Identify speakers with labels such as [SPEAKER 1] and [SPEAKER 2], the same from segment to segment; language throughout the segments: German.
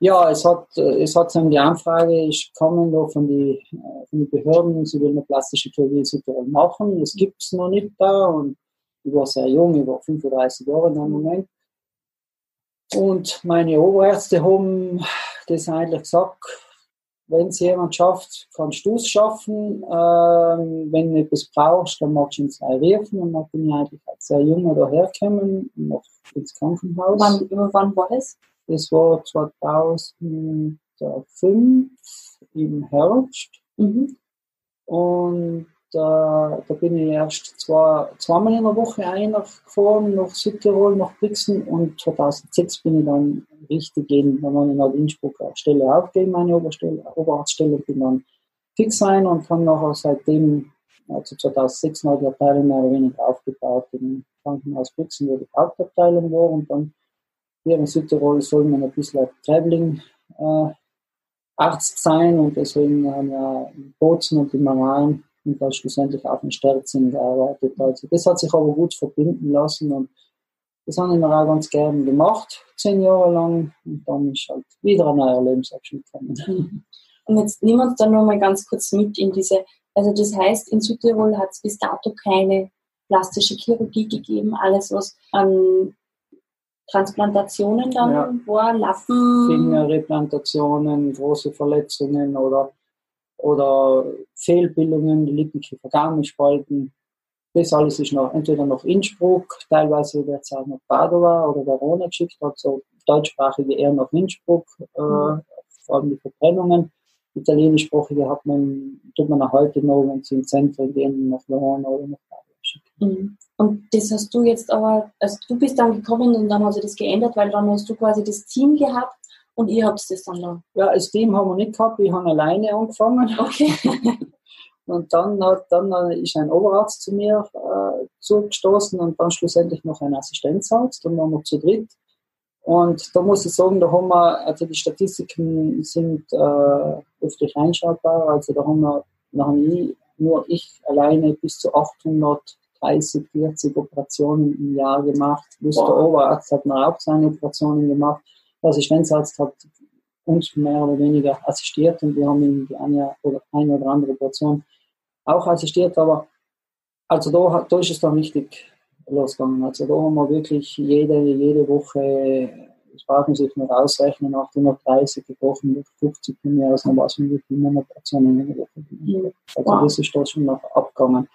[SPEAKER 1] Ja, es hat, es hat so die Anfrage, ich komme da von den von die Behörden, sie will eine plastische Chirurgie in machen. Das gibt es noch nicht da und ich war sehr jung, ich war 35 Jahre in dem Moment. Und meine Oberärzte haben das eigentlich gesagt, wenn es jemand schafft, kannst du es schaffen. Ähm, wenn du etwas brauchst, dann magst du ihn zwei rufen. Und dann bin ich eigentlich als sehr jung dahergekommen, noch ins Krankenhaus.
[SPEAKER 2] Wann, wann war das?
[SPEAKER 1] Das war 2005 im Herbst. Mhm. Und äh, da bin ich erst zwei, zweimal in der Woche eingefahren nach Südtirol, nach Brixen und 2006 bin ich dann richtig in, da war ich nach Innsbruck eine Stelle aufgegeben, meine Oberstelle, Oberarztstelle, und bin dann fix rein und kann nachher seitdem, also 2006 noch die Abteilung mehr oder weniger aufgebaut im Krankenhaus Brixen, wo die Hauptabteilung war und dann hier in Südtirol soll man ein bisschen Traveling äh, Arzt sein und deswegen haben wir in Bozen und in Mannheim und dann schlussendlich auch in Sterzing gearbeitet. Also das hat sich aber gut verbinden lassen und das habe ich mir auch ganz gerne gemacht, zehn Jahre lang und dann ist halt wieder ein neuer Lebensabschnitt gekommen.
[SPEAKER 2] Und jetzt nehmen wir uns dann nochmal ganz kurz mit in diese, also das heißt, in Südtirol hat es bis dato keine plastische Chirurgie gegeben, alles was an Transplantationen dann ja. war, Lappen.
[SPEAKER 1] Fingerreplantationen, große Verletzungen oder, oder Fehlbildungen, Lippenkiefer gar nicht spalten. Das alles ist noch entweder noch Innsbruck, teilweise wird es auch noch Padova oder Verona geschickt, also deutschsprachige eher nach Innsbruck, äh, mhm. vor allem die Verbrennungen. Italienischsprachige hat man, tut man auch heute noch, wenn sie in Zentren gehen, nach Verona oder nach schicken.
[SPEAKER 2] Mhm. Und das hast du jetzt aber, also du bist dann gekommen und dann hat sich das geändert, weil dann hast du quasi das Team gehabt und ihr habt das dann da.
[SPEAKER 1] Ja, das Team haben wir nicht gehabt, wir haben alleine angefangen.
[SPEAKER 2] Okay.
[SPEAKER 1] und dann, hat, dann ist ein Oberarzt zu mir äh, zugestoßen und dann schlussendlich noch ein Assistenzarzt, dann waren wir zu dritt. Und da muss ich sagen, da haben wir, also die Statistiken sind äh, öfter einschaltbar, also da haben wir noch nie, nur ich alleine bis zu 800 30, 40 Operationen im Jahr gemacht. Plus wow. der Oberarzt hat noch auch seine Operationen gemacht. Der Assistenzarzt hat uns mehr oder weniger assistiert und wir haben ihm die eine oder, eine oder andere Operation auch assistiert. Aber also da, da ist es dann richtig losgegangen. Also da haben wir wirklich jede, jede Woche, das braucht man sich nur ausrechnen, nach 30 Wochen, 50 von mir aus, dann war es wirklich immer eine Operation in der Woche. Also wow. das ist da schon noch abgegangen.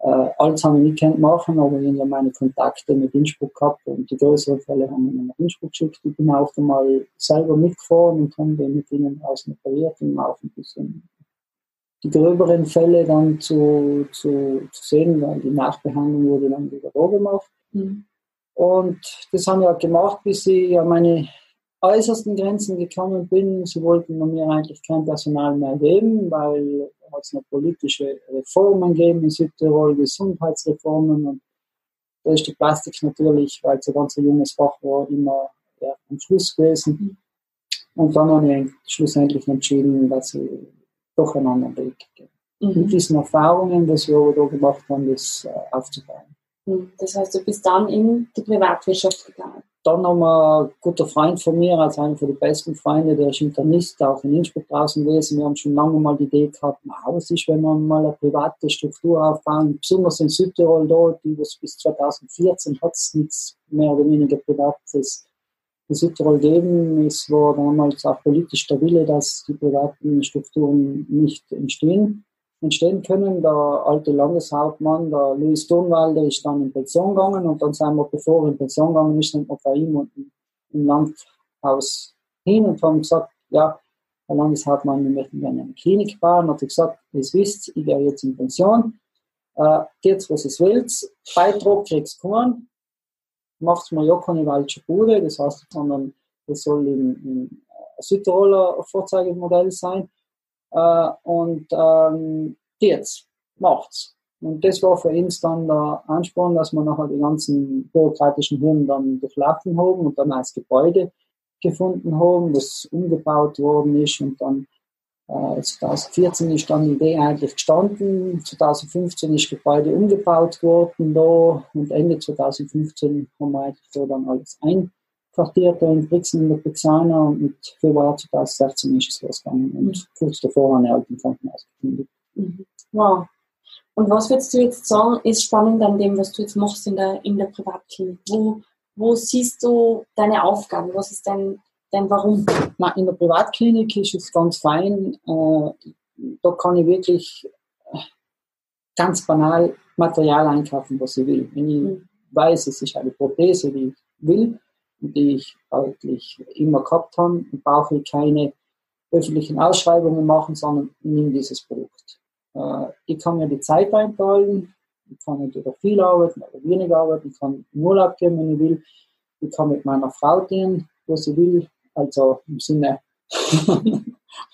[SPEAKER 1] Äh, alles haben wir nicht machen, aber ich habe meine Kontakte mit Innsbruck gehabt und die größeren Fälle haben wir nach Innsbruck geschickt. Ich bin auch einmal selber mitgefahren und haben dann mit ihnen draußen operiert und auch ein bisschen die gröberen Fälle dann zu, zu, zu sehen, weil die Nachbehandlung wurde dann wieder da gemacht. Mhm. Und das haben wir gemacht, bis ich an meine äußersten Grenzen gekommen bin. Sie wollten mir eigentlich kein Personal mehr geben, weil es noch politische Reformen gegeben in Südtirol, Gesundheitsreformen und da ist die Plastik natürlich, weil es ein ganz junges Fach war, immer ja, am Schluss gewesen. Und dann habe ich schlussendlich entschieden, dass ich doch einen anderen Weg gehe. Mhm. Mit diesen Erfahrungen, die wir aber da gemacht haben, das äh, aufzubauen.
[SPEAKER 2] Mhm. Das heißt, du bist dann in die Privatwirtschaft gegangen?
[SPEAKER 1] dann nochmal ein guter Freund von mir, also einer von den besten Freunde, der ist Internist, auch in Innsbruck draußen gewesen. Wir haben schon lange mal die Idee gehabt, was ist, wenn man mal eine private Struktur aufbauen, besonders in Südtirol dort, bis 2014 hat es nichts mehr oder weniger Privates in Südtirol geben. Es war damals auch politisch stabile, dass die privaten Strukturen nicht entstehen entstehen können. Der alte Landeshauptmann, der Louis Thunwalder, ist dann in Pension gegangen und dann sind wir, bevor er in Pension gegangen ist, sind wir bei ihm und im Landhaus hin und haben gesagt, ja, Herr Landeshauptmann, wir möchten gerne eine Klinik bauen. Hat er gesagt, ihr wisst, ich gehe jetzt in Pension, äh, geht's, was es will, Beitrag kriegst du keinen, macht's mal ja keine falsche Bude, das heißt, sondern das soll in, in Südtiroler Vorzeigemodell sein. Äh, und ähm, jetzt macht's. Und das war für uns dann der Ansporn, dass wir nachher die ganzen bürokratischen Hürden dann durchlaufen haben und dann als Gebäude gefunden haben, das umgebaut worden ist und dann äh, 2014 ist dann die Idee eigentlich gestanden, 2015 ist Gebäude umgebaut worden da und Ende 2015 haben wir eigentlich so dann alles ein Quartier in Brixen in der Brixana und mit Februar 2016 ist es losgegangen und mhm. kurz davor habe ich halt im Krankenhaus gekündigt.
[SPEAKER 2] Mhm. Wow. Und was würdest du jetzt sagen, ist spannend an dem, was du jetzt machst in der, in der Privatklinik? Wo, wo siehst du deine Aufgaben? Was ist dein, dein Warum?
[SPEAKER 1] Na, in der Privatklinik ist es ganz fein. Äh, da kann ich wirklich ganz banal Material einkaufen, was ich will. Wenn ich mhm. weiß, es ist eine Prothese, die ich will die ich eigentlich immer gehabt habe, brauche ich keine öffentlichen Ausschreibungen machen, sondern nehme dieses Produkt. Äh, ich kann mir die Zeit einteilen, ich kann entweder viel arbeiten oder wenig arbeiten, ich kann in Urlaub gehen, wenn ich will, ich kann mit meiner Frau gehen, wo sie will, also im Sinne,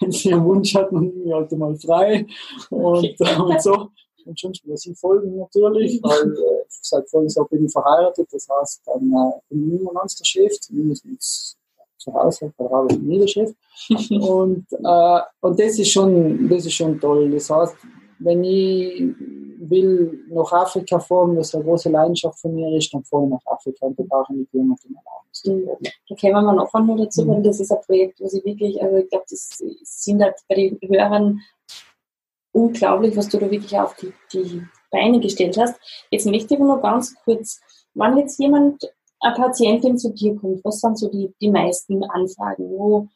[SPEAKER 1] wenn sie einen Wunsch hat, dann bin ich halt mal frei. Und, okay. und so. Und muss ich folgen natürlich, weil äh, seit vorhin so bin ich verheiratet, das heißt, dann äh, bin ich immer ganz der Chef, zumindest zu Hause, da habe ich nie der Chef. und, äh, und das ist schon, das ist schon toll. Das heißt, wenn ich will nach Afrika fahren, was eine große Leidenschaft von mir ist, dann fahre ich nach Afrika und da brauche ich nicht jemanden
[SPEAKER 2] allein. Mhm. Da kämen wir noch einmal dazu, mhm. weil das ist ein Projekt, wo sie wirklich, also ich glaube, das sind halt bei den Hörern unglaublich, was du da wirklich auf die, die Beine gestellt hast. Jetzt möchte ich nur ganz kurz, wann jetzt jemand, eine Patientin zu dir kommt, was sind so die, die meisten Anfragen? Wo,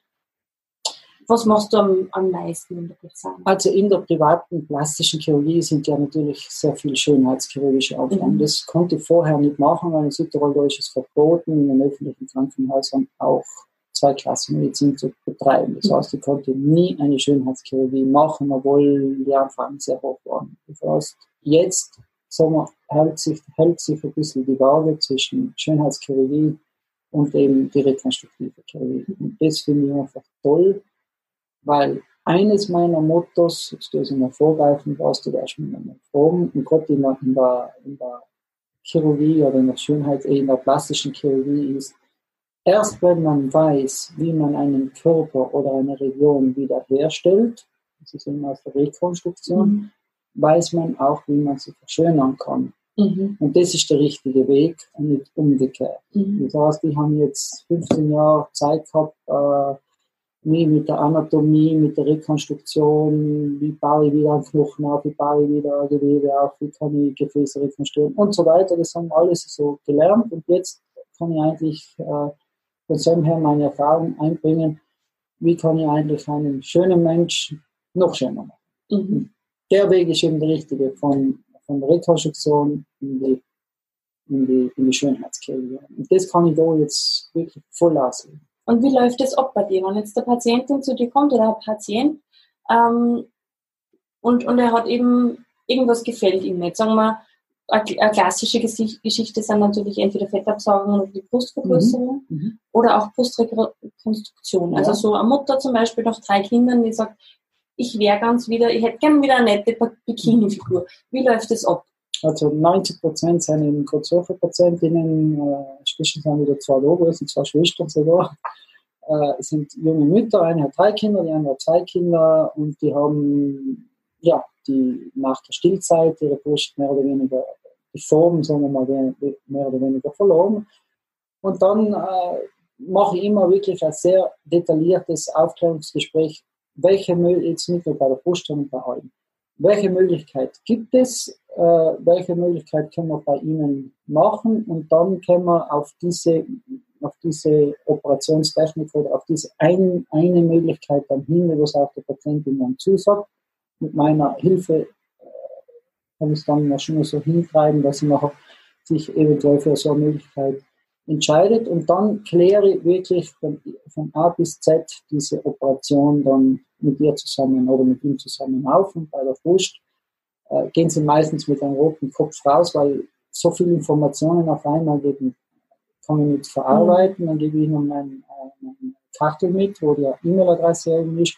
[SPEAKER 2] was machst du am, am meisten in der
[SPEAKER 1] Bezahlung? Also in der privaten plastischen Chirurgie sind ja natürlich sehr viel schönheitschirurgische Aufnahmen. Mhm. Das konnte ich vorher nicht machen, weil in Südtirol ist es verboten, in den öffentlichen Krankenhäusern auch Zweiklassenmedizin zu betreiben. Das mhm. heißt, ich konnte nie eine Schönheitschirurgie machen, obwohl die Anfragen sehr hoch waren. Das heißt, jetzt sagen wir, hält, sich, hält sich ein bisschen die Waage zwischen Schönheitschirurgie und eben die rekonstruktive Chirurgie. Und das finde ich einfach toll, weil eines meiner Mottos, jetzt tue ich mal vorgreifen, brauchst du da erstmal mal fragen, und Gott in der, in, der, in der Chirurgie oder in der Schönheit, in der plastischen Chirurgie ist, erst wenn man weiß, wie man einen Körper oder eine Region wiederherstellt, das ist immer aus der Rekonstruktion, mhm. Weiß man auch, wie man sie verschönern kann. Mhm. Und das ist der richtige Weg und nicht umgekehrt. Mhm. Das heißt, ich habe jetzt 15 Jahre Zeit gehabt, äh, mich mit der Anatomie, mit der Rekonstruktion, wie baue ich wieder einen Knochen auf, wie baue ich wieder ein Gewebe auf, wie kann ich Gefäße rekonstruieren und so weiter. Das haben wir alles so gelernt und jetzt kann ich eigentlich äh, von so her meine Erfahrung einbringen, wie kann ich eigentlich einen schönen Mensch noch schöner machen. Mhm. Der Weg ist eben der richtige, von, von der Rekonstruktion in die, in die, in die Schönheitskirche. Und das kann ich da jetzt wirklich voll ausleben.
[SPEAKER 2] Und wie läuft das ab bei dir? Wenn jetzt der Patientin zu dir kommt oder ein Patient ähm, und, und er hat eben irgendwas gefällt ihm nicht. Sagen wir, eine klassische Geschichte sind natürlich entweder Fettabsaugungen oder die Brustvergrößerung mhm. mhm. oder auch Brustrekonstruktion. Also so eine Mutter zum Beispiel nach drei Kindern, die sagt, ich wäre ganz wieder, ich hätte gerne wieder eine nette Bikini-Figur. Wie läuft das ab?
[SPEAKER 1] Also 90 Prozent sind eben gerade solche Patientinnen, äh, inzwischen sind wieder zwei Logo, sind zwei Schwestern sogar, äh, sind junge Mütter, eine hat drei Kinder, die andere hat zwei Kinder und die haben, ja, die nach der Stillzeit ihre Brust mehr oder weniger die Form, sagen wir mal, mehr oder weniger verloren. Und dann äh, mache ich immer wirklich ein sehr detailliertes Aufklärungsgespräch, welche jetzt nicht nur bei der sondern bei allen. Welche Möglichkeit gibt es? Äh, welche Möglichkeit können wir bei Ihnen machen? Und dann können wir auf diese, auf diese Operationstechnik oder auf diese ein, eine Möglichkeit dann hin, was auch der Patientin dann zusagt. Mit meiner Hilfe äh, kann ich es dann schon so hintreiben, dass sie nachher sich eventuell für so eine Möglichkeit entscheidet und dann kläre ich wirklich von, von A bis Z diese Operation dann mit ihr zusammen oder mit ihm zusammen auf und bei der Brust äh, gehen sie meistens mit einem roten Kopf raus, weil so viele Informationen auf einmal geben, kann ich nicht verarbeiten, dann gebe ich ihnen mein, äh, meine mit, wo die E-Mail-Adresse ist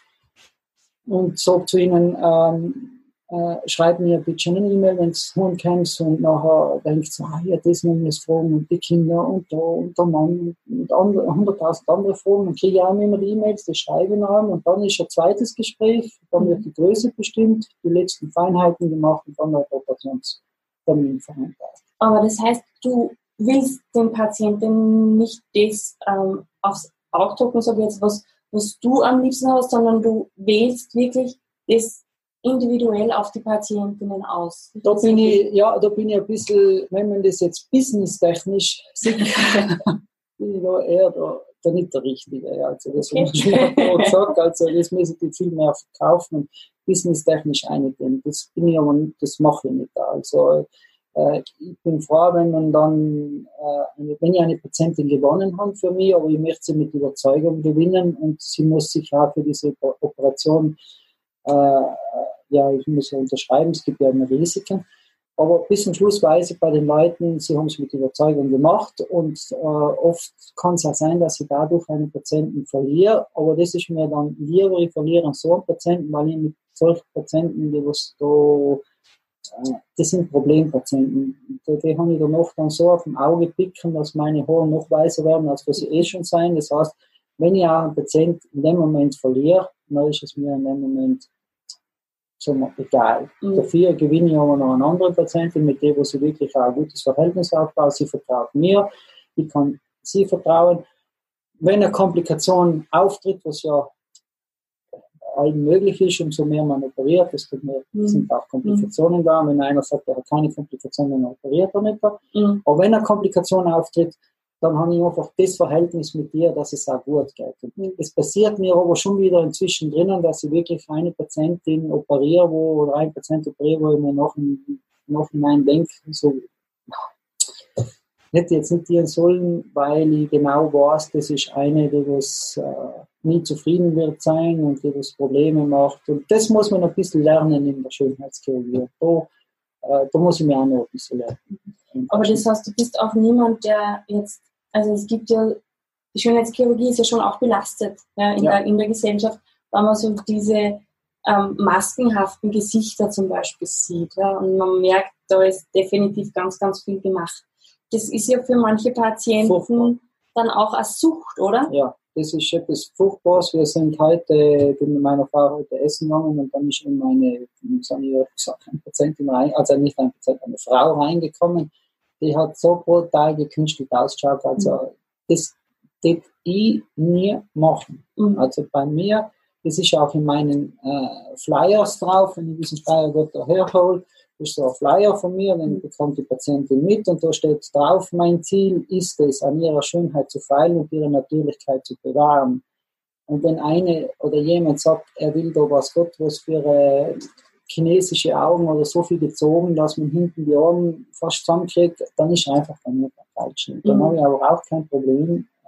[SPEAKER 1] und sage zu ihnen, ähm, äh, schreib mir bitte eine E-Mail, wenn du Hund kennst und nachher denkst du, ah, ja, das noch das Fragen und die Kinder und da und der Mann und hunderttausend andere Fragen. Dann kriege ich auch immer die E-Mails, die schreibe ich noch und dann ist ein zweites Gespräch, dann wird die Größe bestimmt, die letzten Feinheiten gemacht und dann der Operationstermin vereinbart.
[SPEAKER 2] Aber das heißt, du willst den Patienten nicht das ähm, aufs Auge drucken, sag jetzt, was, was du am liebsten hast, sondern du wählst wirklich das individuell auf die Patientinnen aus.
[SPEAKER 1] Da bin ich, ja, da bin ich ein bisschen, wenn man das jetzt businesstechnisch sieht, bin ich da eher da, da nicht der Richtige. Also das okay. schon gesagt, also das müssen die viel mehr verkaufen und businesstechnisch einigen. Das bin ich aber nicht, das mache ich nicht. Also äh, ich bin froh, wenn man dann, äh, wenn ich eine Patientin gewonnen habe für mich, aber ich möchte sie mit Überzeugung gewinnen und sie muss sich auch für diese Operation äh, ja, ich muss ja unterschreiben, es gibt ja immer Risiken. Aber bis zum Schluss weiß ich bei den Leuten, sie haben es mit Überzeugung gemacht und äh, oft kann es auch sein, dass ich dadurch einen Patienten verliere. Aber das ist mir dann lieber, ich verliere so einen Patienten, weil ich mit solchen Patienten, die was da, äh, das sind Problempatienten. Die, die habe ich dann oft dann so auf dem Auge picken, dass meine Haare noch weißer werden, als was sie eh schon sein. Das heißt, wenn ich auch einen Patienten in dem Moment verliere, dann ist es mir in dem Moment zum egal. Mhm. Dafür gewinne ich aber noch eine andere Patientin, mit der wo sie wirklich auch ein gutes Verhältnis aufbaut. Sie vertraut mir, ich kann sie vertrauen. Wenn eine Komplikation auftritt, was ja allen möglich ist, umso mehr man operiert, desto mehr mhm. sind auch Komplikationen mhm. da. Wenn einer sagt, er hat keine Komplikationen, dann operiert er nicht. Mhm. Aber wenn eine Komplikation auftritt, dann habe ich einfach das Verhältnis mit dir, dass es auch gut geht. Und es passiert mir aber schon wieder inzwischen drinnen, dass ich wirklich eine Patientin operiere, wo, oder ein Patient operiere, wo ich mir noch, noch hinein denke, so, hätte jetzt nicht dienen sollen, weil ich genau weiß, das ist eine, die was äh, nie zufrieden wird sein und die was Probleme macht. Und das muss man ein bisschen lernen in der Schönheitschirurgie. Da, äh, da muss ich mir auch noch ein bisschen lernen.
[SPEAKER 2] Aber das heißt, du bist auch niemand, der jetzt also es gibt ja, die Schönheitschirurgie ist ja schon auch belastet ja, in, ja. Der, in der Gesellschaft, weil man so diese ähm, maskenhaften Gesichter zum Beispiel sieht. Ja, und man merkt, da ist definitiv ganz, ganz viel gemacht. Das ist ja für manche Patienten Furchtbar. dann auch eine Sucht, oder?
[SPEAKER 1] Ja, das ist etwas Furchtbares. Wir sind heute, bin mit meiner Frau heute essen gegangen und dann ist in meine, gesagt, eine Patientin rein, also nicht eine Patientin, eine Frau reingekommen die hat so brutal gekünstelt ausgeschaut. Also mhm. das das ich nie machen. Mhm. Also bei mir, das ist auch in meinen äh, Flyers drauf, wenn ich diesen Flyer gut herhole, ist so ein Flyer von mir, dann bekommt die Patientin mit und da steht drauf, mein Ziel ist es, an ihrer Schönheit zu feilen und ihre Natürlichkeit zu bewahren. Und wenn eine oder jemand sagt, er will da was Gott was für äh, chinesische Augen oder so viel gezogen, dass man hinten die Augen fast zusammenkriegt, dann ist einfach bei mir der falsche. Dann mhm. habe ich aber auch kein Problem, äh,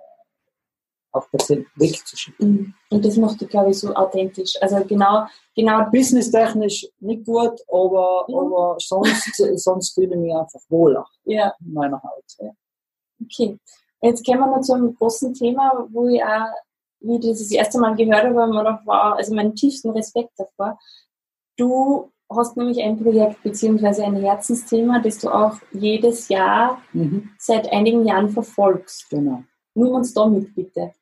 [SPEAKER 1] auch Patienten wegzuschicken. Mhm.
[SPEAKER 2] Und das macht du, glaube ich, so authentisch. Also genau, genau.
[SPEAKER 1] Businesstechnisch nicht gut, aber, ja. aber sonst, sonst fühle ich mich einfach wohler
[SPEAKER 2] ja.
[SPEAKER 1] in meiner Haut. Ja.
[SPEAKER 2] Okay. Jetzt kommen wir noch zu einem großen Thema, wo ich auch, wie ich das das erste Mal gehört habe, mir noch war, also meinen tiefsten Respekt davor. Du hast nämlich ein Projekt bzw. ein Herzensthema, das du auch jedes Jahr mhm. seit einigen Jahren verfolgst.
[SPEAKER 1] Genau.
[SPEAKER 2] Nimm uns da mit, bitte.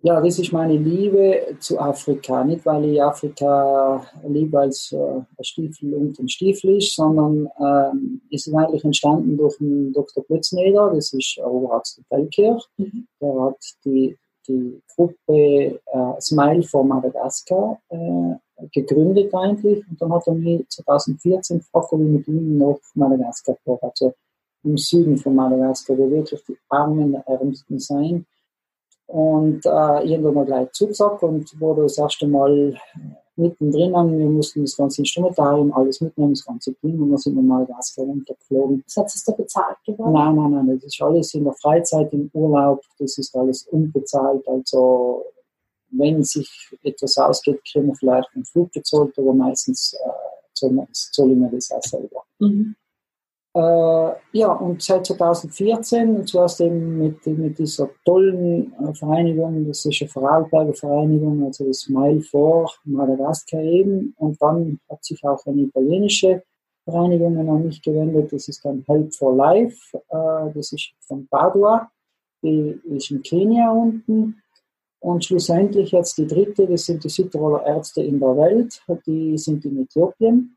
[SPEAKER 1] Ja, das ist meine Liebe zu Afrika. Nicht, weil ich Afrika liebe als äh, Stiefel und ein Stiefel ist, sondern ähm, ist eigentlich entstanden durch den Dr. Plötzneder, das ist Oberarzt der Feldkirch. Mhm. Der hat die, die Gruppe äh, Smile for Madagascar äh, gegründet eigentlich und dann hat er mich 2014 gefragt, ob ich mit ihm nach Madagaskar fahre, also im Süden von Madagaskar, wo wirklich die Armen der Ärmsten sein. Und äh, irgendwann mal gleich zugesagt und wurde das erste Mal mittendrin an. Wir mussten das ganze Instrumentarium, alles mitnehmen, das ganze Team und dann sind wir mal Madagaskar runtergeflogen.
[SPEAKER 2] Das hat es da bezahlt geworden?
[SPEAKER 1] Nein, nein, nein, das ist alles in der Freizeit, im Urlaub, das ist alles unbezahlt, also wenn sich etwas ausgeht, kriegen wir vielleicht einen Flug gezahlt, aber meistens äh, zahlen wir das auch selber. Mhm. Äh, ja, und seit 2014, zuerst eben mit, mit dieser tollen äh, Vereinigung, das ist eine Vorarlberger Vereinigung, also das Smile for Madagaskar eben, und dann hat sich auch eine italienische Vereinigung an mich gewendet, das ist dann Help for Life, äh, das ist von Padua, die ist in Kenia unten, und schlussendlich jetzt die dritte, das sind die Südtiroler Ärzte in der Welt, die sind in Äthiopien.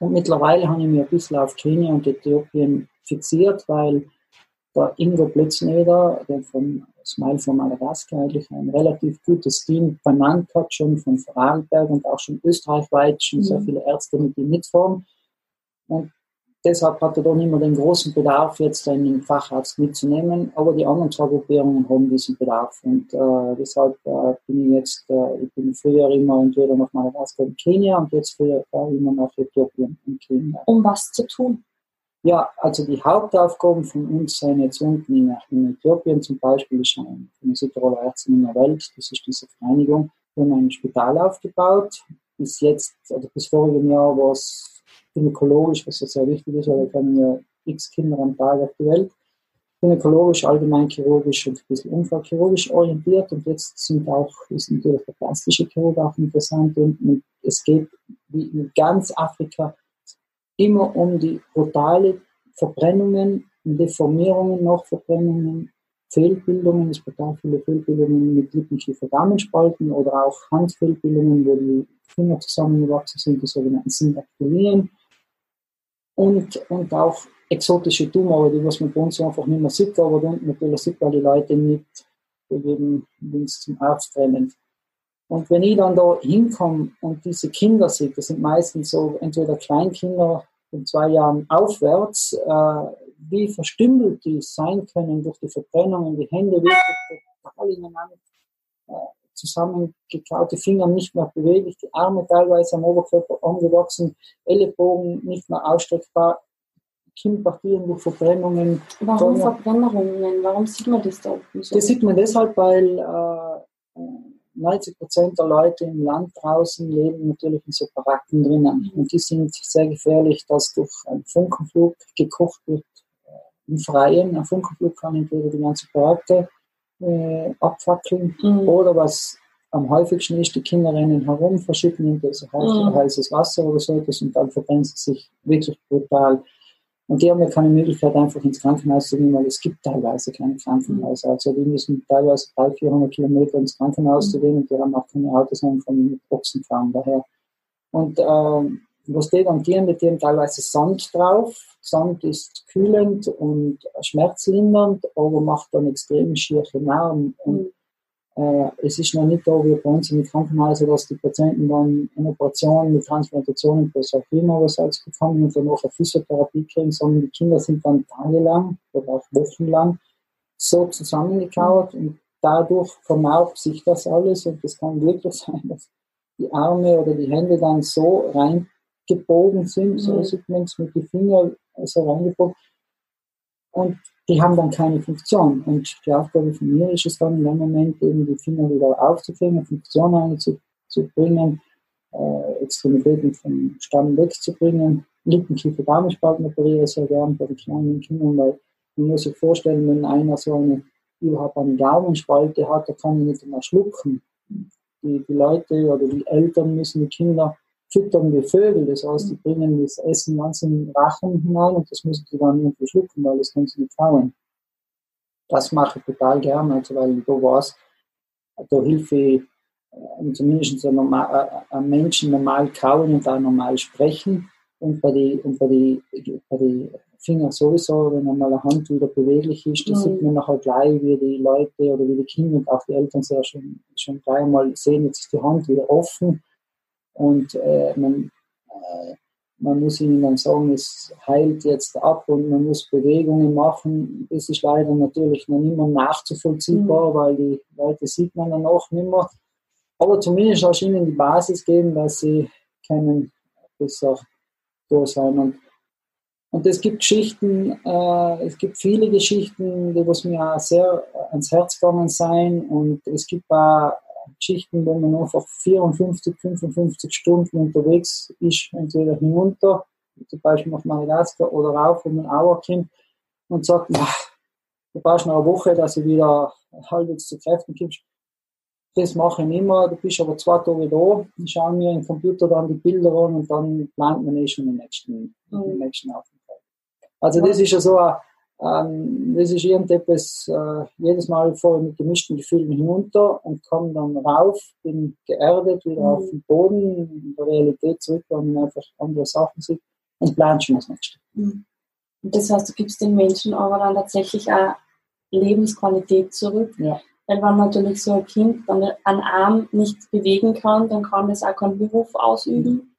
[SPEAKER 1] Und mittlerweile habe ich mich ein bisschen auf Kenia und Äthiopien fixiert, weil der Ingo Blötzneder, der vom Smile von Madagaskar eigentlich ein relativ gutes Team benannt hat, schon von Vorarlberg und auch schon österreichweit, schon mhm. sehr viele Ärzte mit ihm mitfahren. Und deshalb hat er dann immer den großen Bedarf, jetzt einen Facharzt mitzunehmen. Aber die anderen zwei Gruppierungen haben diesen Bedarf. Und äh, deshalb äh, bin ich jetzt, äh, ich bin früher immer entweder nach Madagaskar und Kenia und jetzt früher äh, immer nach Äthiopien und Kenia.
[SPEAKER 2] Um was zu tun?
[SPEAKER 1] Ja, also die Hauptaufgaben von uns sind jetzt unten in, in Äthiopien zum Beispiel, ist ein, eine Südtiroler Ärzte in der Welt, das ist diese Vereinigung, wir haben ein Spital aufgebaut. Bis jetzt, oder bis vorigen Jahr war es gynäkologisch, was ja sehr wichtig ist, weil wir haben ja x Kinder am Tag auf die Welt. Gynäkologisch, allgemeinchirurgisch und ein bisschen unfallchirurgisch orientiert und jetzt sind auch, ist natürlich der plastische Chirurg auch interessant und es geht wie in ganz Afrika immer um die brutale Verbrennungen, Deformierungen nach Verbrennungen, Fehlbildungen, es gibt auch viele Fehlbildungen mit Lippenkiefer-Gamenspalten oder auch Handfehlbildungen, wo die Finger zusammengewachsen sind, die sogenannten Syndaktilien. Und, und auch exotische Tumore, die was man bei uns einfach nicht mehr sieht, aber dann natürlich sieht man die Leute nicht begeben links zum Arzt rennen. Und wenn ich dann da hinkomme und diese Kinder sehe, das sind meistens so entweder Kleinkinder von zwei Jahren aufwärts, äh, wie verstümmelt die sein können durch die Verbrennungen, die Hände wirklich total ineinander äh, zusammengekaute Finger nicht mehr beweglich, die Arme teilweise am Oberkörper angewachsen, Ellenbogen nicht mehr ausstreckbar, Kinnpartien durch Verbrennungen.
[SPEAKER 2] Warum Verbrennungen? Warum sieht man das da?
[SPEAKER 1] So? Das sieht man deshalb, weil äh, 90 Prozent der Leute im Land draußen leben natürlich in so Baracken drinnen. Und die sind sehr gefährlich, dass durch einen Funkenflug gekocht wird äh, im Freien. Ein Funkenflug kann entweder die ganze Baracke äh, abfackeln mhm. oder was am häufigsten ist, die Kinder rennen herum, verschütten in das mhm. heißes Wasser oder so etwas und dann verbrennen sie sich wirklich brutal. Und die haben ja keine Möglichkeit, einfach ins Krankenhaus zu gehen, weil es gibt teilweise keine Krankenhäuser. Also die müssen teilweise 300, 400 Kilometer ins Krankenhaus mhm. zu gehen und die haben auch keine Autos, haben von mit Boxen fahren daher. Und äh, was die dann tun, die haben teilweise Sand drauf. Sand ist kühlend und schmerzlindernd, aber macht dann extrem schiere Narben. Und mhm. Äh, es ist noch nicht so wie bei uns in den Krankenhäusern, dass die Patienten dann eine Operation mit Transplantationen für Sarkoma oder so bekommen und danach eine Physiotherapie kriegen, sondern die Kinder sind dann tagelang oder auch wochenlang so zusammengekauert und dadurch vermaucht sich das alles und es kann wirklich sein, dass die Arme oder die Hände dann so reingebogen sind, mhm. so sieht man es mit den Fingern so reingebogen. Und die haben dann keine Funktion. Und die Aufgabe von mir ist es dann in dem Moment eben die Finger wieder aufzukriegen, Funktion einzubringen, äh, Extremitäten vom Stamm wegzubringen, Lippenkiefer Darmspalten operiere sehr gern bei den kleinen Kindern, weil man muss sich vorstellen, wenn einer so eine überhaupt eine Gaumenspalte hat, da kann er nicht mehr schlucken. Die, die Leute oder die Eltern müssen die Kinder füttern wie Vögel. Das heißt, die bringen das Essen ganz in den Rachen hinein und das müssen sie dann irgendwie schlucken, weil das können sie nicht kauen. Das mache ich total gerne, also weil du weißt, da hilfe ich äh, zumindest so normal, äh, Menschen normal kauen und auch normal sprechen. Und bei den und bei die, bei die Fingern sowieso, wenn einmal eine Hand wieder beweglich ist, das mhm. sieht man nachher gleich, wie die Leute oder wie die Kinder und auch die Eltern sehr schon, schon gleich einmal sehen, jetzt ist die Hand wieder offen und äh, man, äh, man muss ihnen dann sagen, es heilt jetzt ab und man muss Bewegungen machen. Das ist leider natürlich noch nicht mehr nachzuvollziehbar, mhm. weil die Leute sieht man dann auch nicht mehr. Aber zumindest auch ihnen die Basis geben, dass sie können besser da sein. Und, und es gibt Geschichten, äh, es gibt viele Geschichten, die was mir auch sehr ans Herz gegangen sein. Und es gibt auch Geschichten, wo man einfach 54, 55 Stunden unterwegs ist, entweder hinunter, zum Beispiel nach Madagaskar oder rauf, wo man auch kommt und sagt, du brauchst noch eine Woche, dass du wieder halbwegs zu Kräften kommst. Das mache ich nicht mehr, du bist aber zwei Tage da, ich schaue mir im Computer dann die Bilder an und dann plant man eh schon den nächsten, mhm. den nächsten Aufenthalt. Also das ist ja so ein ähm, das ist irgendetwas, äh, jedes Mal voll mit gemischten Gefühlen hinunter und komme dann rauf, bin geerdet, wieder mhm. auf den Boden, in der Realität zurück, weil man einfach andere Sachen sieht. und planst schon das nächste.
[SPEAKER 2] Mhm. Das heißt, du gibst den Menschen aber dann tatsächlich auch Lebensqualität zurück. Ja. Weil wenn natürlich so ein Kind dann einen Arm nicht bewegen kann, dann kann das auch keinen Beruf ausüben,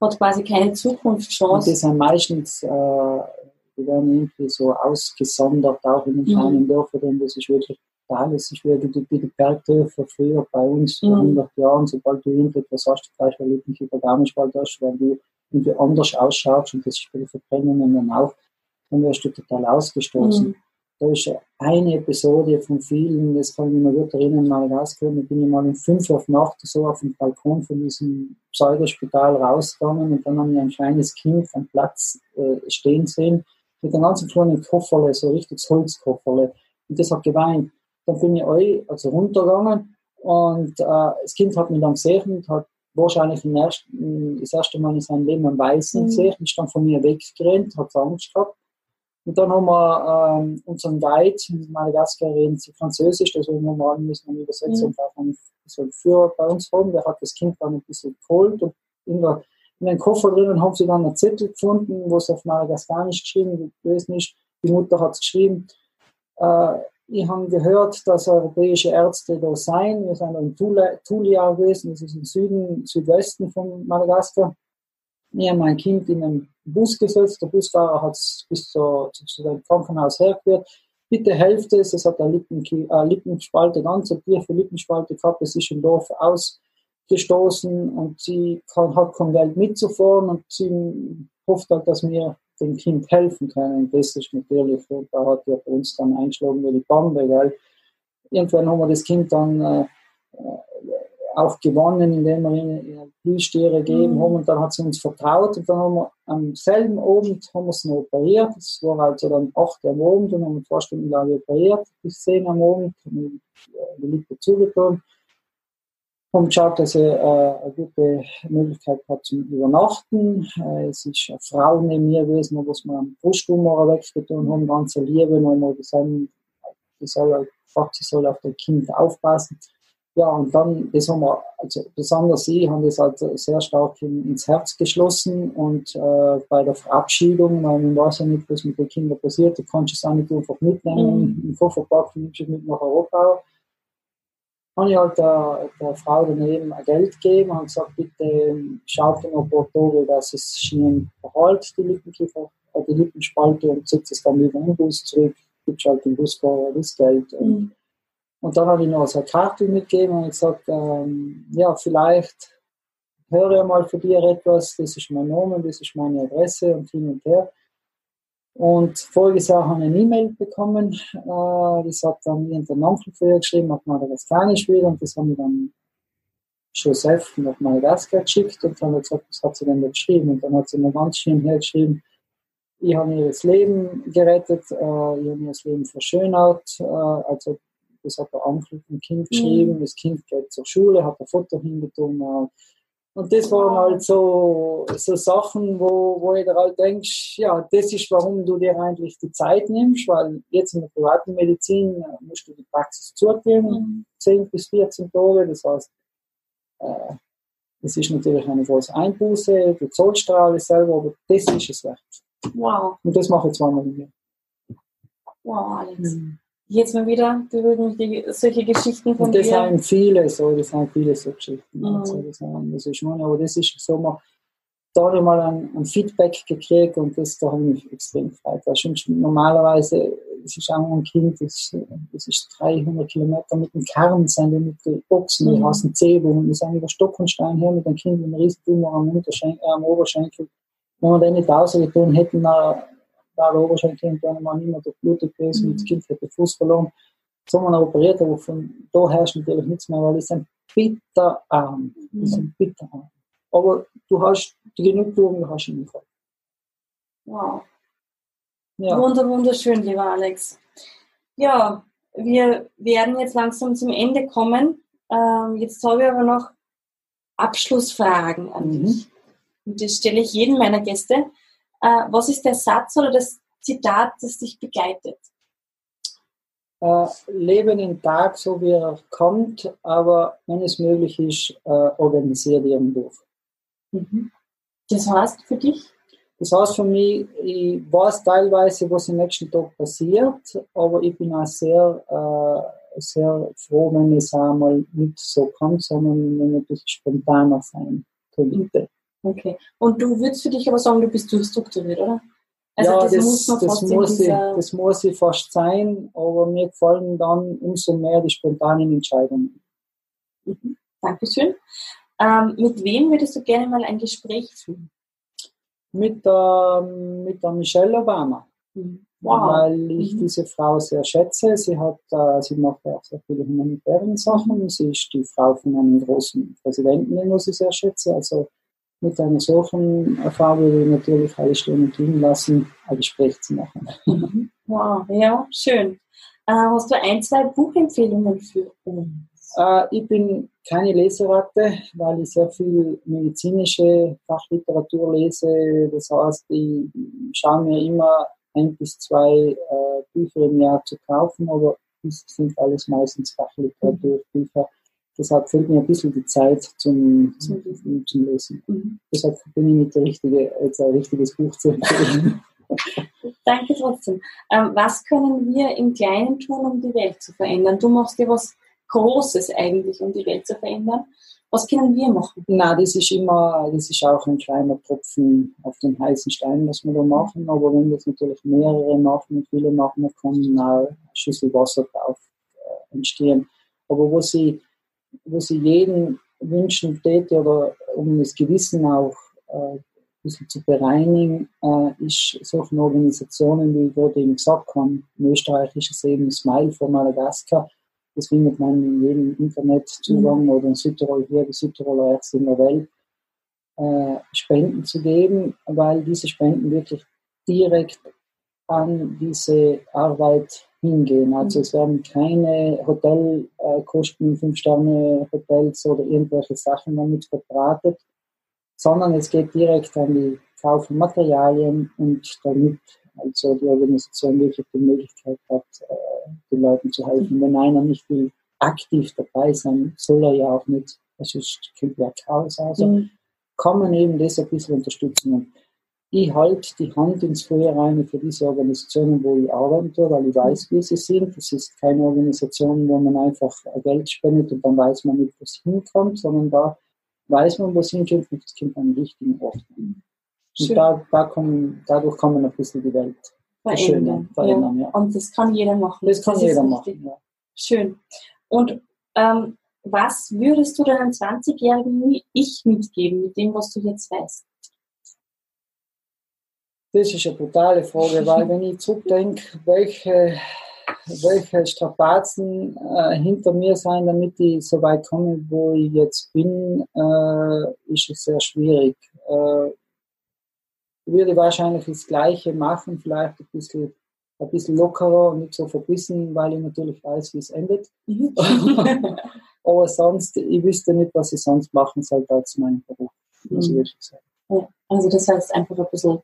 [SPEAKER 2] hat quasi keine Zukunftschance.
[SPEAKER 1] Und das sind meistens, äh, die werden irgendwie so ausgesondert, auch in den mhm. kleinen Dörfern, das ist wirklich das ist wie die, die Bergdörfer früher bei uns vor mhm. 100 Jahren, sobald du irgendetwas hast, gleich ein Lippenkiefer Darmspalt hast, weil du irgendwie anders ausschaust und das ist bei den Verbrennungen dann auch, dann wirst du total ausgestoßen. Mhm. Da ist eine Episode von vielen, das kann ich mir gut erinnern, mal rausgekommen, da bin ich mal um 5 Uhr auf Nacht so auf dem Balkon von diesem Pseudospital rausgegangen und dann haben wir ein kleines Kind am Platz äh, stehen sehen, mit einem ganzen kleinen Kofferle, so richtig Holzkofferle. Und das hat geweint. Dann bin ich euch, also runtergegangen und äh, das Kind hat mich dann gesehen und hat wahrscheinlich ersten, das erste Mal in seinem Leben einen Weißen mhm. gesehen, ist dann von mir weggerannt, hat Angst gehabt. Und dann haben wir ähm, unseren Guide, in Madagaskar reden sie Französisch, das also normal müssen wir übersetzen mhm. und auch so einen Führer bei uns haben. Der hat das Kind dann ein bisschen geholt und in, der, in den Koffer drinnen haben sie dann einen Zettel gefunden, wo es auf Madagaskanisch geschrieben gewesen ist. Die Mutter hat es geschrieben. Äh, ich habe gehört, dass europäische Ärzte da seien. Wir sind in Tulia gewesen, das ist im Süden, Südwesten von Madagaskar. Ich habe mein Kind in einen Bus gesetzt. Der Busfahrer hat es bis zu, zu, dem Krankenhaus hergeführt. Bitte helft es, es hat eine Lippen, äh, Lippenspalte, ganz eine tiefe Lippenspalte gehabt, es ist im Dorf ausgestoßen und sie kann, hat kein Geld mitzufahren und sie hofft halt, dass wir dem Kind helfen können. Das ist natürlich, da hat ja bei uns dann einschlagen wie die Bande, weil irgendwann haben wir das Kind dann äh, äh auch gewonnen, indem wir ihnen Blühstiere gegeben mhm. haben und dann hat sie uns vertraut und dann haben wir am selben Abend haben wir sie noch operiert. Das war also dann 8 Uhr am Abend und haben wir zwei Stunden lang operiert, bis 10 am Abend, die Lippe zugetan haben geschaut, dass er äh, eine gute Möglichkeit hat zum Übernachten. Äh, es ist eine Frau neben mir gewesen, was wir am Brusttumor weggetan haben, ganz Liebe, weil wir gesagt sie soll, sie soll auf das Kind aufpassen. Ja, und dann, das haben wir, also besonders sie haben das halt sehr stark in, ins Herz geschlossen und äh, bei der Verabschiedung, weil man weiß ja nicht, was mit den Kindern passiert, du kannst es auch nicht einfach mitnehmen, mhm. im Koffer packen, nimmst es mit nach Europa habe ich halt der, der Frau daneben Geld gegeben und gesagt, bitte schaut in ein paar Tage, dass es schnell verhält, die Lippenkiefer, äh, die Lippenspalte und setzt es dann wieder in den Bus zurück, gibt halt dem Busfahrer das Geld. Und, mhm. und dann habe ich noch so eine Karte mitgegeben und gesagt, ähm, ja, vielleicht höre ich mal von dir etwas, das ist mein Name, das ist meine Adresse und hin und her. Und voriges Jahr habe ich eine E-Mail bekommen, äh, das hat dann irgendein Onkel früher geschrieben, auf Madagaskanisch wieder, und das haben wir dann Joseph nach Madagaskar geschickt und dann hat gesagt, was hat sie denn da geschrieben? Und dann hat sie mir ganz schön hergeschrieben, ich habe ihr das Leben gerettet, äh, ich habe ihr das Leben verschönert, äh, also das hat der Onkel vom Kind geschrieben, mhm. das Kind geht zur Schule, hat ein Foto hingetan, äh, und das waren halt so, so Sachen, wo, wo ich halt denkst, ja, das ist, warum du dir eigentlich die Zeit nimmst, weil jetzt in der privaten Medizin äh, musst du die Praxis zugehen, mhm. 10 bis 14 Tage. Das heißt, äh, das ist natürlich eine große Einbuße, du zahlst alles selber, aber das ist es wert.
[SPEAKER 2] Wow.
[SPEAKER 1] Und das mache ich zweimal im Jahr.
[SPEAKER 2] Wow, Alex. Mhm jetzt mal wieder berühren die, solche Geschichten von
[SPEAKER 1] und das dir. sind viele so, das sind viele so Geschichten. Mhm. Also, das, das ist schon, aber das ist so mal da habe ich mal ein, ein, Feedback gekriegt und das da habe ich mich extrem gefreut. Schon normalerweise, es ist auch ein Kind, das, das ist 300 Kilometer mit dem Kern, sind wir mit den Boxen, mhm. die heißen Zebeln, wir sind über Stock und Stein her mit dem Kind mit einem riesen Tumor am, Unterschenkel, äh, am Oberschenkel. Wenn wir den nicht rausgetan hätten, war der Oberschenkel irgendwann mal nicht mehr durchblutet gewesen, mhm. das Kind hätte Fuß verloren. So haben wir operiert, aber von da herrscht natürlich nichts mehr, weil die sind bitterarm. Die sind bitterarm. Aber du hast die Genugtuung, du hast ihn Fall.
[SPEAKER 2] Wow. Ja. Wunder, wunderschön, lieber Alex. Ja, wir werden jetzt langsam zum Ende kommen. Ähm, jetzt habe ich aber noch Abschlussfragen an mhm. dich. Und das stelle ich jedem meiner Gäste. Äh, was ist der Satz oder das Zitat, das dich begleitet?
[SPEAKER 1] Äh, lebe den Tag so, wie er kommt, aber wenn es möglich ist, äh, organisiere Ihren Beruf.
[SPEAKER 2] Mhm. Das heißt für dich?
[SPEAKER 1] Das heißt für mich, ich weiß teilweise, was im nächsten Tag passiert, aber ich bin auch sehr, äh, sehr froh, wenn es einmal nicht so kommt, sondern wenn ich ein bisschen spontaner sein könnte.
[SPEAKER 2] Okay. Und du würdest für dich aber sagen, du bist durchstrukturiert, oder?
[SPEAKER 1] Also ja, das, das, muss, man das, muss ich, das muss ich fast sein, aber mir gefallen dann umso mehr die spontanen Entscheidungen.
[SPEAKER 2] Mhm. Dankeschön. Ähm, mit wem würdest du gerne mal ein Gespräch führen?
[SPEAKER 1] Mit, äh, mit der Michelle Obama. Mhm. Wow. Weil ich mhm. diese Frau sehr schätze. Sie hat, äh, sie macht auch sehr viele humanitäre Sachen. Sie ist die Frau von einem großen Präsidenten, den ich sehr schätze. Also mit einer solchen Erfahrung würde ich natürlich alle und liegen lassen, ein Gespräch zu machen.
[SPEAKER 2] Mhm. Wow, ja, schön. Äh, hast du ein, zwei Buchempfehlungen für uns?
[SPEAKER 1] Äh, ich bin keine Leseratte, weil ich sehr viel medizinische Fachliteratur lese. Das heißt, ich schaue mir immer ein bis zwei äh, Bücher im Jahr zu kaufen, aber das sind alles meistens Fachliteraturbücher. Deshalb fehlt mir ein bisschen die Zeit zum, zum, zum Lesen. Mhm. Deshalb bin ich nicht der richtige, jetzt ein richtiges Buch zu empfehlen.
[SPEAKER 2] Danke trotzdem. Ähm, was können wir im Kleinen tun, um die Welt zu verändern? Du machst ja was Großes eigentlich, um die Welt zu verändern. Was können wir machen?
[SPEAKER 1] Na, das ist immer, das ist auch ein kleiner Tropfen auf den heißen Stein, was wir da machen. Aber wenn das natürlich mehrere machen, viele machen, dann kann eine Schüssel Wasser drauf äh, entstehen. Aber wo sie, wo sie jeden wünschen täte oder um das Gewissen auch äh, ein bisschen zu bereinigen, äh, ist solche Organisationen, wie ich gerade eben gesagt habe, in Österreich ist es eben Smile von Madagaskar, das findet man in jedem Internetzugang mhm. oder in Südtirol hier, die Südtiroler Ärzte in der Welt, äh, Spenden zu geben, weil diese Spenden wirklich direkt an diese Arbeit hingehen. Also mhm. es werden keine Hotelkosten, äh, Fünf-Sterne-Hotels oder irgendwelche Sachen damit verbratet, sondern es geht direkt an die Kauf von Materialien und damit also die Organisation wirklich die Möglichkeit hat, äh, den Leuten zu helfen. Wenn einer nicht will aktiv dabei sein, soll er ja auch nicht. Das ist kommt ja Chaos. Also mhm. kann man eben das ein bisschen unterstützen. Ich halte die Hand ins Feuer rein für diese Organisationen, wo ich arbeite, weil ich weiß, wie sie sind. Das ist keine Organisation, wo man einfach Geld spendet und dann weiß man nicht, wo es hinkommt, sondern da weiß man, wo es hinkommt und es kommt an den richtigen Ort. Und da, da kommen, dadurch kann man ein bisschen die Welt
[SPEAKER 2] verändern. verändern ja. Ja. Und das kann jeder machen.
[SPEAKER 1] Das kann das jeder machen. Ja.
[SPEAKER 2] Schön. Und ähm, was würdest du deinem 20-jährigen Ich mitgeben mit dem, was du jetzt weißt?
[SPEAKER 1] Das ist eine brutale Frage, weil wenn ich zurückdenke, welche, welche Strapazen äh, hinter mir sein, damit ich so weit komme, wo ich jetzt bin, äh, ist es sehr schwierig. Äh, würde wahrscheinlich das Gleiche machen, vielleicht ein bisschen, ein bisschen lockerer und nicht so verbissen, weil ich natürlich weiß, wie es endet. Aber sonst, ich wüsste nicht, was ich sonst machen sollte als meinen Beruf. Muss
[SPEAKER 2] mhm. Ja, also das heißt einfach ein bisschen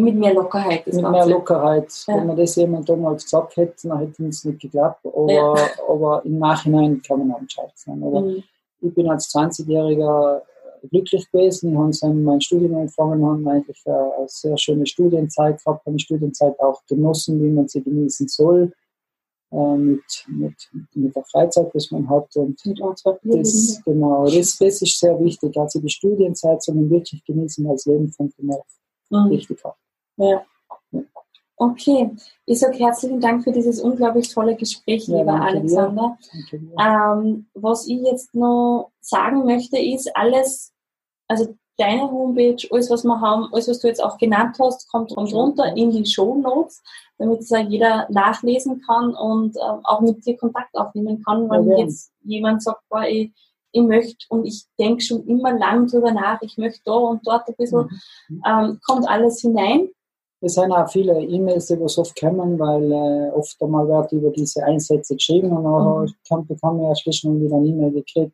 [SPEAKER 2] mit mehr Lockerheit.
[SPEAKER 1] mit Ganze. mehr Lockerheit. Ja. Wenn man das jemand damals gesagt hätte, dann hätte es nicht geklappt. Aber, ja. aber im Nachhinein kann man auch entscheidend sein. Aber mhm. ich bin als 20-Jähriger glücklich gewesen. Ich habe mein Studium angefangen, haben eigentlich eine sehr schöne Studienzeit gehabt, habe die Studienzeit auch genossen, wie man sie genießen soll. Äh, mit, mit, mit der Freizeit, was man hat. Und das, genau, das, das ist sehr wichtig. Also die Studienzeit soll man wirklich genießen als Leben von mhm. richtig
[SPEAKER 2] haben. Ja. Okay, ich sage herzlichen Dank für dieses unglaublich tolle Gespräch, ja, lieber Alexander. Ähm, was ich jetzt noch sagen möchte, ist, alles also deine Homepage, alles was wir haben, alles was du jetzt auch genannt hast, kommt runter in die Show Notes, damit es auch jeder nachlesen kann und äh, auch mit dir Kontakt aufnehmen kann, wenn ja, jetzt jemand sagt, boah, ich, ich möchte und ich denke schon immer lang drüber nach, ich möchte da und dort ein bisschen, mhm. ähm, kommt alles hinein.
[SPEAKER 1] Es sind auch viele E-Mails, die was oft kommen, weil äh, oft einmal wird über diese Einsätze geschrieben und dann mhm. bekomme ich ja schließlich wieder eine E-Mail gekriegt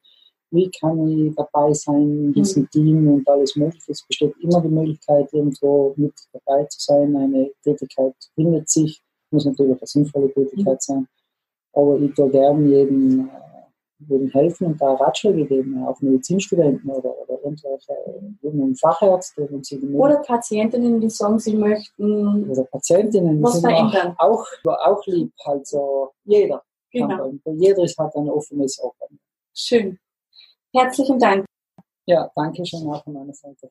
[SPEAKER 1] wie kann ich dabei sein in diesem mhm. Team und alles Mögliche. Es besteht immer die Möglichkeit, irgendwo mit dabei zu sein. Eine Tätigkeit findet sich, muss natürlich eine sinnvolle Tätigkeit mhm. sein. Aber ich tue gern jeden, würden helfen und da Ratschläge geben, auch Medizinstudenten oder, oder irgendwelche Fachärzte. Und sie
[SPEAKER 2] oder Patientinnen, die sagen, sie möchten
[SPEAKER 1] oder Patientinnen,
[SPEAKER 2] was verändern.
[SPEAKER 1] Auch, auch lieb, also jeder.
[SPEAKER 2] Genau.
[SPEAKER 1] Jeder hat ein offenes Ohr.
[SPEAKER 2] Schön. Herzlichen Dank.
[SPEAKER 1] Ja, danke schön auch von meiner Seite.